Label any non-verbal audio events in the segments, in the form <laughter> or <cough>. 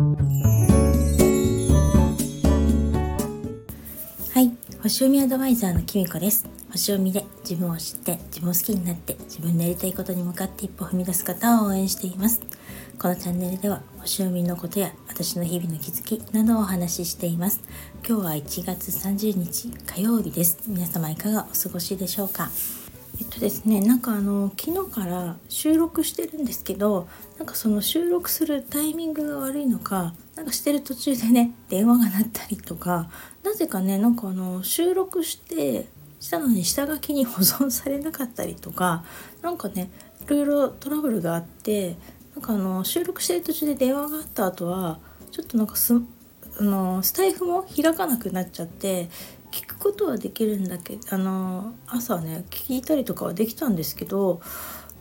はい星読みアドバイザーのきみこです。星読みで自分を知って自分を好きになって自分のやりたいことに向かって一歩踏み出す方を応援しています。このチャンネルでは星読みのことや私の日々の気づきなどをお話ししています。今日は1月30日火曜日です。皆様いかがお過ごしでしょうか？えっとですねなんかあの昨日から収録してるんですけどなんかその収録するタイミングが悪いのかなんかしてる途中でね電話が鳴ったりとかなぜかねなんかあの収録してしたのに下書きに保存されなかったりとかなんかねいろいろトラブルがあってなんかあの収録してる途中で電話があった後はちょっとなんかすあのスタイフも開かなくなっちゃって聞くことはできるんだけどあの朝ね聞いたりとかはできたんですけど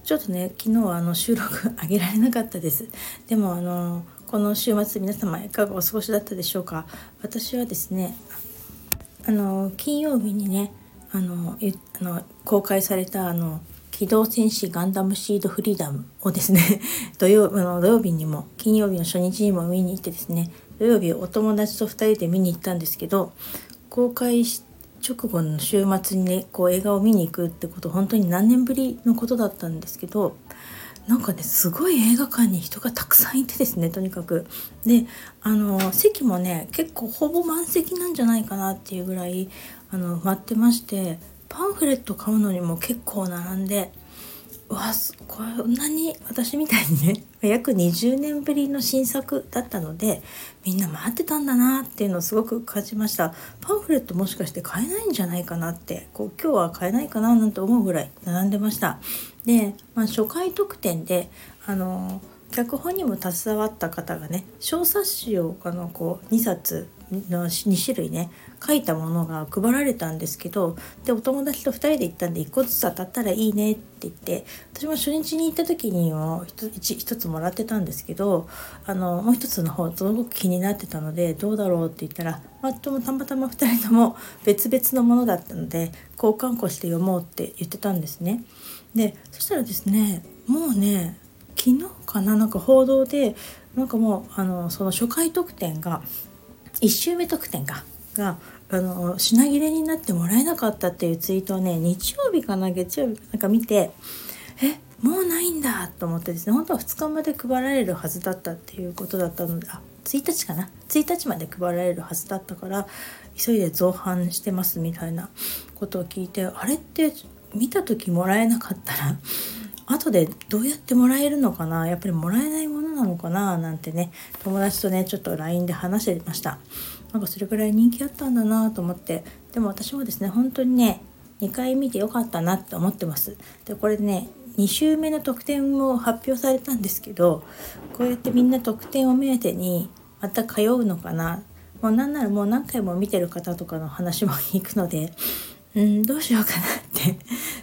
ちょっとね昨日はあの収録上げられなかったです。でもあのこの週末皆様いかがお過ごしだったでしょうか。私はですねあの金曜日にねあのあの公開されたあの機動戦士ガンダムシードフリーダムをですね <laughs> 土曜あの土曜日にも金曜日の初日にも見に行ってですね土曜日お友達と2人で見に行ったんですけど公開直後の週末にねこう映画を見に行くってこと本当に何年ぶりのことだったんですけどなんかねすごい映画館に人がたくさんいてですねとにかく。であの席もね結構ほぼ満席なんじゃないかなっていうぐらいあの待ってましてパンフレット買うのにも結構並んでわこんなに私みたいにね約20年ぶりの新作だったのでみんな待ってたんだなっていうのをすごく感じました。パンフレットもしかして買えないんじゃないかなってこう今日は買えないかななんて思うぐらい並んでました。で、まあ、初回特典であの脚本にも携わった方がね小冊子をあのこう2冊の2種類ね書いたものが配られたんですけどでお友達と2人で行ったんで1個ずつ当たったらいいねって言って私も初日に行った時にも 1, 1つもらってたんですけどあのもう1つの方すごく気になってたのでどうだろうって言ったら、まあ、たまたま2人とも別々のものだったので交換庫して読もうって言ってたんですね。でそしたらですねもうね昨日かな？なんか報道でなんかもうあのその初回特典が1周目特典ががあの品切れになってもらえなかったっていうツイートをね日曜日かな？月曜日かな？んか見てえもうないんだと思ってですね本当は2日まで配られるはずだったっていうことだったのであ1日かな？1日まで配られるはずだったから急いで造反してますみたいなことを聞いてあれって見た時もらえなかったら後でどうやってもらえるのかな？やっぱりもらえないものなのかな？なんてね友達とねちょっと LINE で話してました。なんかそれぐらい人気あったんだなと思って。でも私もですね本当にね2回見てよかったなって思ってます。でこれね2週目の特典も発表されたんですけどこうやってみんな特典を目当てにまた通うのかな？もうなんならもう何回も見てる方とかの話も聞くのでうんどうしようかなって。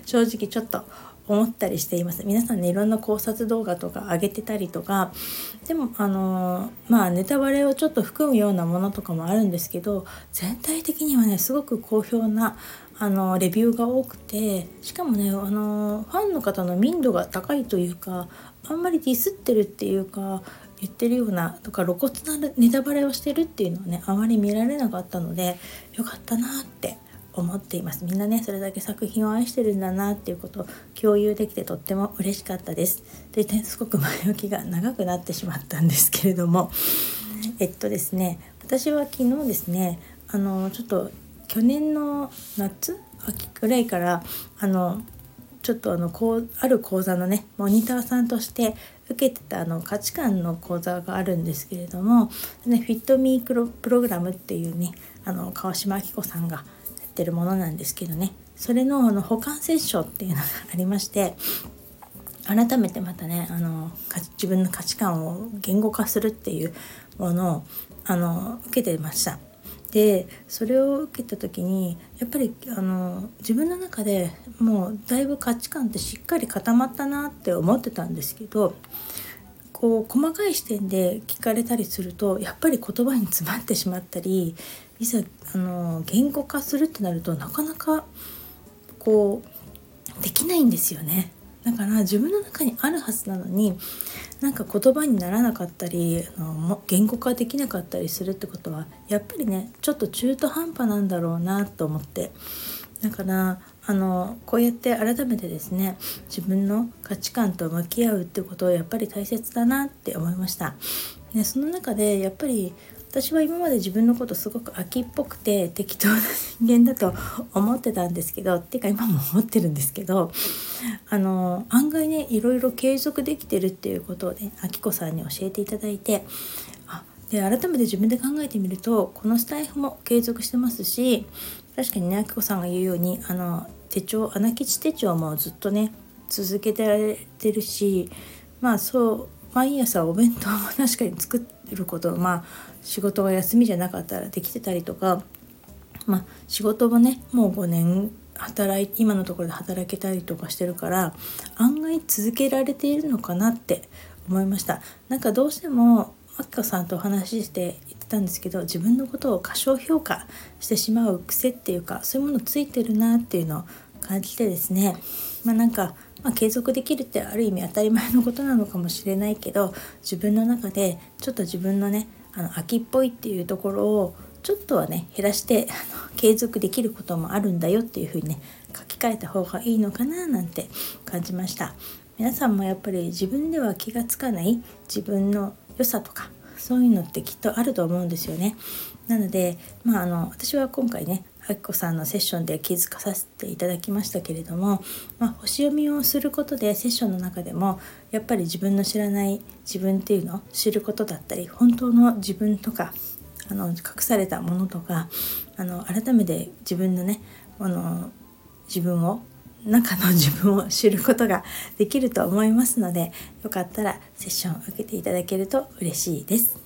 正直ちょっと思ったりしています。皆さんねいろんな考察動画とか上げてたりとかでもあのまあネタバレをちょっと含むようなものとかもあるんですけど全体的にはねすごく好評なあのレビューが多くてしかもねあのファンの方の民度が高いというかあんまりディスってるっていうか言ってるようなとか露骨なネタバレをしてるっていうのはねあまり見られなかったのでよかったなって思っています。みんなねそれだけ作品を愛してるんだなっていうことを共有できてとっても嬉しかったです。で、ね、すごく前置きが長くなってしまったんですけれども。えっとですね私は昨日ですねあのちょっと去年の夏秋ぐらいからあのちょっとあのこうある講座のねモニターさんとして受けてたあの価値観の講座があるんですけれども、ね、フィットミープログラムっていうねあの川島明子さんがってるものなんですけどねそれのあの補完セッションっていうのがありまして改めてまたねあの自分の価値観を言語化するっていうものをあの受けてました。でそれを受けた時にやっぱりあの自分の中でもうだいぶ価値観ってしっかり固まったなって思ってたんですけどこう細かい視点で聞かれたりするとやっぱり言葉に詰まってしまったりいざあの言語化するってなるとなかなかこうできないんですよね。だから自分の中にあるはずなのになんか言葉にならなかったりあの言語化できなかったりするってことはやっぱりねちょっと中途半端なんだろうなと思ってだからあのこうやって改めてですね自分の価値観と向き合うってことをやっぱり大切だなって思いました。でその中でやっぱり私は今まで自分のことすごく秋っぽくて適当な人間だと思ってたんですけどっていうか今も思ってるんですけどあの案外ねいろいろ継続できてるっていうことをねあきこさんに教えていただいてあで改めて自分で考えてみるとこのスタイフも継続してますし確かにねあきこさんが言うようにあの手帳穴吉手帳もずっとね続けてられてるしまあそう毎朝お弁当も確かに作ってることまあ仕事が休みじゃなかったらできてたりとかまあ仕事もねもう5年働い今のところで働けたりとかしてるから案外続けられているのかなって思いました。なんかどうしてもあきこさんとお話しして言ってたんですけど自分のことを過小評価してしまう癖っていうかそういうものついてるなっていうのを感じてですね。まあなんかまあ、継続できるってある意味当たり前のことなのかもしれないけど自分の中でちょっと自分のねあの秋っぽいっていうところをちょっとはね減らしてあの継続できることもあるんだよっていうふうにね書き換えた方がいいのかななんて感じました。皆さんもやっぱり自分では気がつかない自分の良さとかそういうのってきっとあると思うんですよね。なのでまああの私は今回ねあきこさんのセッションで気づかさせていただきましたけれども、まあ、星読みをすることでセッションの中でもやっぱり自分の知らない自分っていうのを知ることだったり本当の自分とかあの隠されたものとかあの改めて自分のねあの自分を中の自分を知ることができると思いますのでよかったらセッションを受けていただけると嬉しいです。